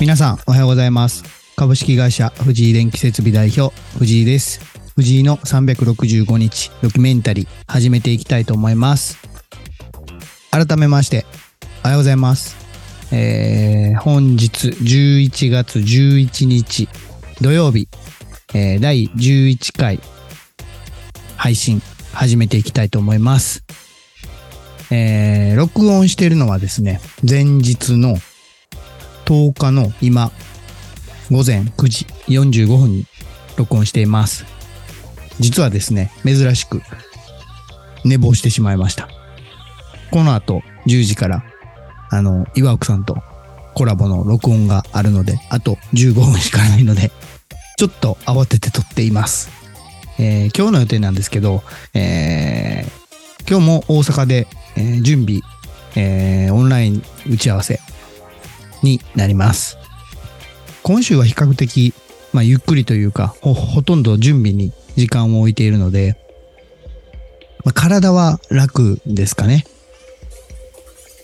皆さんおはようございます。株式会社藤井電気設備代表藤井です。藤井の365日ドキュメンタリー始めていきたいと思います。改めましておはようございます。えー、本日11月11日土曜日、えー、第11回配信始めていきたいと思います。えー、録音しているのはですね、前日の10日の今、午前9時45分に録音しています。実はですね、珍しく寝坊してしまいました。この後10時から、あの、岩奥さんとコラボの録音があるので、あと15分しかないので、ちょっと慌てて撮っています。えー今日の予定なんですけど、えー今日も大阪で、えー準備、えーオンライン打ち合わせになります。今週は比較的、まあ、ゆっくりというかほ、ほとんど準備に時間を置いているので、まあ、体は楽ですかね。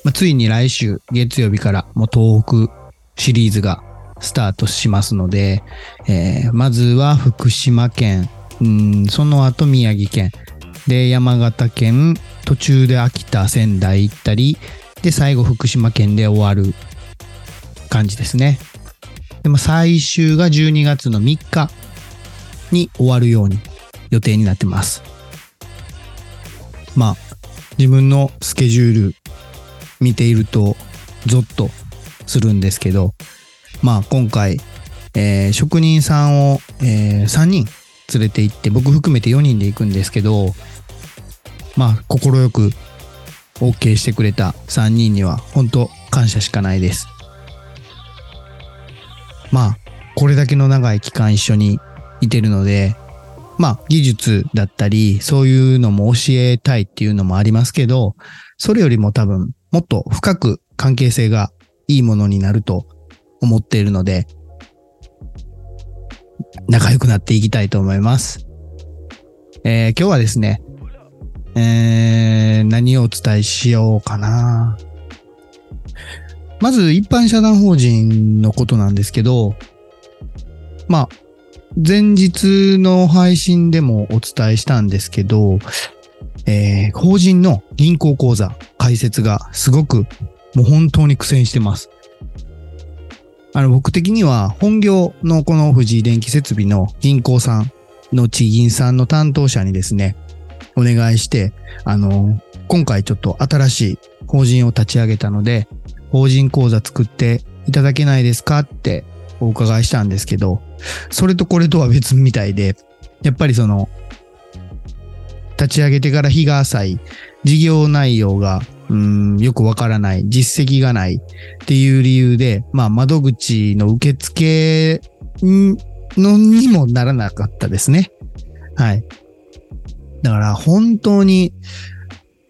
まあ、ついに来週月曜日からもう東北シリーズがスタートしますので、えーまずは福島県、うんその後宮城県、で、山形県、途中で秋田、仙台行ったり、で、最後福島県で終わる感じですね。でも最終が12月の3日に終わるように予定になってます。まあ、自分のスケジュール見ているとゾッとするんですけど、まあ今回、えー職人さんを、え3人連れて行って、僕含めて4人で行くんですけど、まあ、快く OK してくれた3人には、本当感謝しかないです。まあ、これだけの長い期間一緒にいてるので、まあ、技術だったり、そういうのも教えたいっていうのもありますけど、それよりも多分、もっと深く関係性がいいものになると思っているので、仲良くなっていきたいと思います。えー今日はですね、えー何をお伝えしようかな。まず一般社団法人のことなんですけど、まあ、前日の配信でもお伝えしたんですけど、えー法人の銀行口座開設がすごくもう本当に苦戦してます。あの僕的には本業のこの藤井電気設備の銀行さんの地銀さんの担当者にですね、お願いして、あの、今回ちょっと新しい法人を立ち上げたので、法人口座作っていただけないですかってお伺いしたんですけど、それとこれとは別みたいで、やっぱりその、立ち上げてから日が浅い、事業内容が、うん、よくわからない、実績がないっていう理由で、まあ窓口の受付のにもならなかったですね。はい。だから本当に、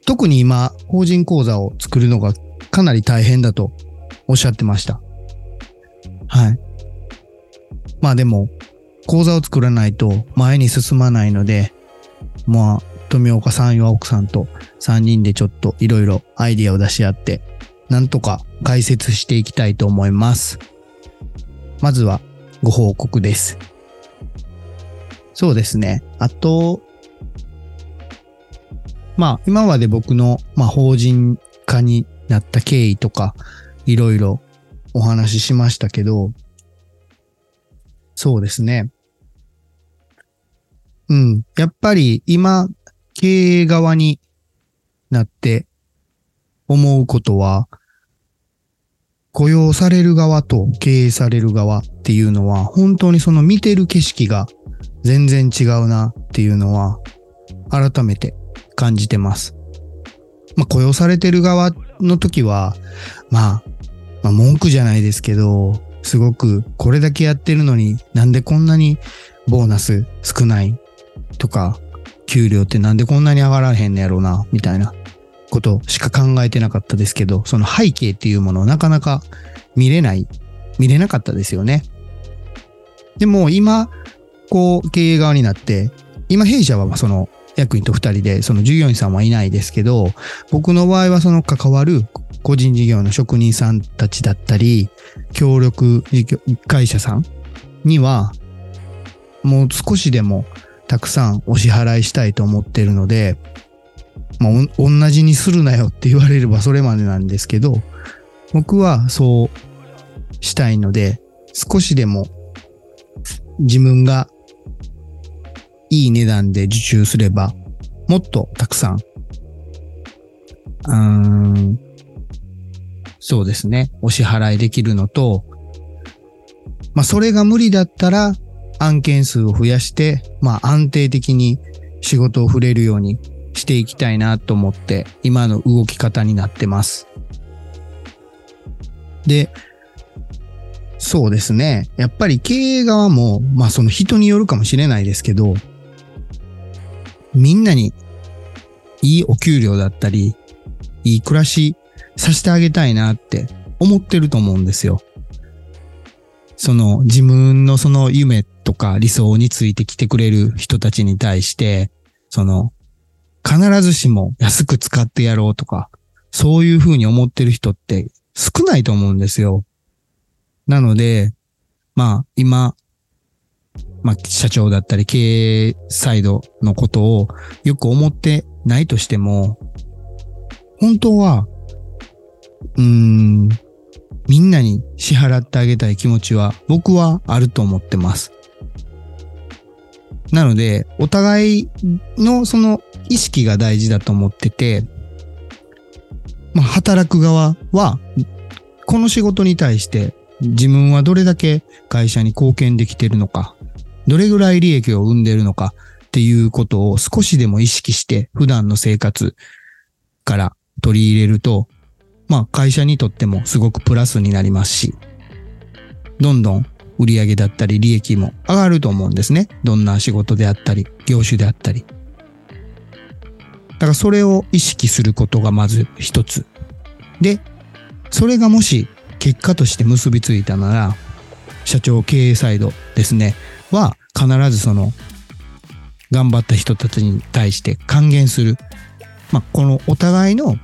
特に今、法人口座を作るのがかなり大変だとおっしゃってました。はい。まあでも、口座を作らないと前に進まないので、まあ、富岡さん、岩奥さんと3人でちょっといろいろアイディアを出し合って、なんとか解説していきたいと思います。まずはご報告です。そうですね。あと、まあ、今まで僕の、まあ、法人化になった経緯とか、いろいろお話ししましたけど、そうですね。うん。やっぱり今、経営側になって思うことは、雇用される側と経営される側っていうのは、本当にその見てる景色が全然違うなっていうのは、改めて感じてます。まあ、雇用されてる側っの時は、まあ、まあ、文句じゃないですけど、すごくこれだけやってるのになんでこんなにボーナス少ないとか、給料ってなんでこんなに上がらへんのやろうな、みたいなことしか考えてなかったですけど、その背景っていうものをなかなか見れない、見れなかったですよね。でも今、こう経営側になって、今弊社はその役員と二人で、その従業員さんはいないですけど、僕の場合はその関わる個人事業の職人さんたちだったり、協力会社さんには、もう少しでもたくさんお支払いしたいと思ってるので、まあ、同じにするなよって言われればそれまでなんですけど、僕はそうしたいので、少しでも自分がいい値段で受注すれば、もっとたくさん、うん、そうですね、お支払いできるのと、まあ、それが無理だったら、案件数を増やして、まあ、安定的に仕事を触れるようにしていきたいなと思って、今の動き方になってます。で、そうですね。やっぱり経営側も、まあその人によるかもしれないですけど、みんなにいいお給料だったり、いい暮らしさせてあげたいなって思ってると思うんですよ。その自分のその夢とか理想についてきてくれる人たちに対して、その必ずしも安く使ってやろうとか、そういうふうに思ってる人って少ないと思うんですよ。なので、まあ今、まあ、社長だったり経営サイドのことをよく思ってないとしても、本当は、うーん、みんなに支払ってあげたい気持ちは僕はあると思ってます。なので、お互いのその意識が大事だと思ってて、まあ、働く側は、この仕事に対して自分はどれだけ会社に貢献できてるのか、どれぐらい利益を生んでるのかっていうことを少しでも意識して普段の生活から取り入れると、まあ会社にとってもすごくプラスになりますし、どんどん売上だったり利益も上がると思うんですね。どんな仕事であったり、業種であったり。だからそれを意識することがまず一つ。で、それがもし結果として結びついたなら、社長経営サイドですね。は必ずその頑張った人たちに対して還元する。まあ、このお互いの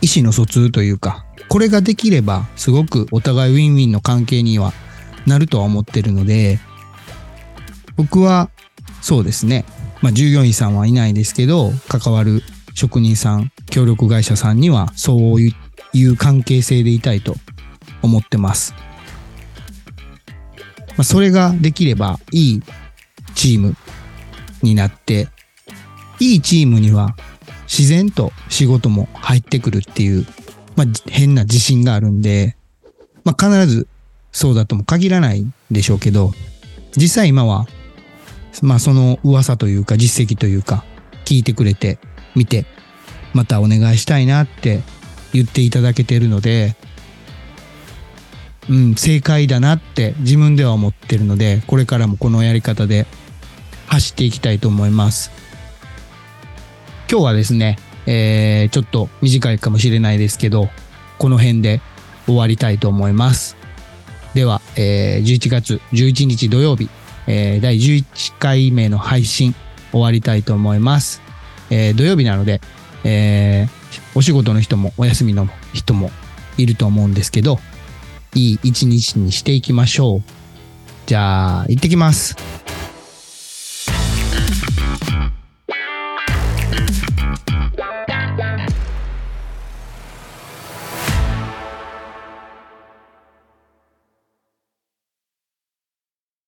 意思の疎通というか、これができればすごくお互いウィンウィンの関係にはなるとは思ってるので、僕はそうですね。まあ、従業員さんはいないですけど、関わる職人さん、協力会社さんにはそういう関係性でいたいと思ってます。まあ、それができればいいチームになって、いいチームには自然と仕事も入ってくるっていう、まあ、変な自信があるんで、まあ、必ずそうだとも限らないでしょうけど、実際今は、まあその噂というか実績というか聞いてくれて、見て、またお願いしたいなって言っていただけてるので、うん、正解だなって自分では思ってるので、これからもこのやり方で走っていきたいと思います。今日はですね、えー、ちょっと短いかもしれないですけど、この辺で終わりたいと思います。では、えー、11月11日土曜日、えー、第11回目の配信終わりたいと思います。えー、土曜日なので、えー、お仕事の人もお休みの人もいると思うんですけど、いい一日にしていきましょう。じゃあ、行ってきます。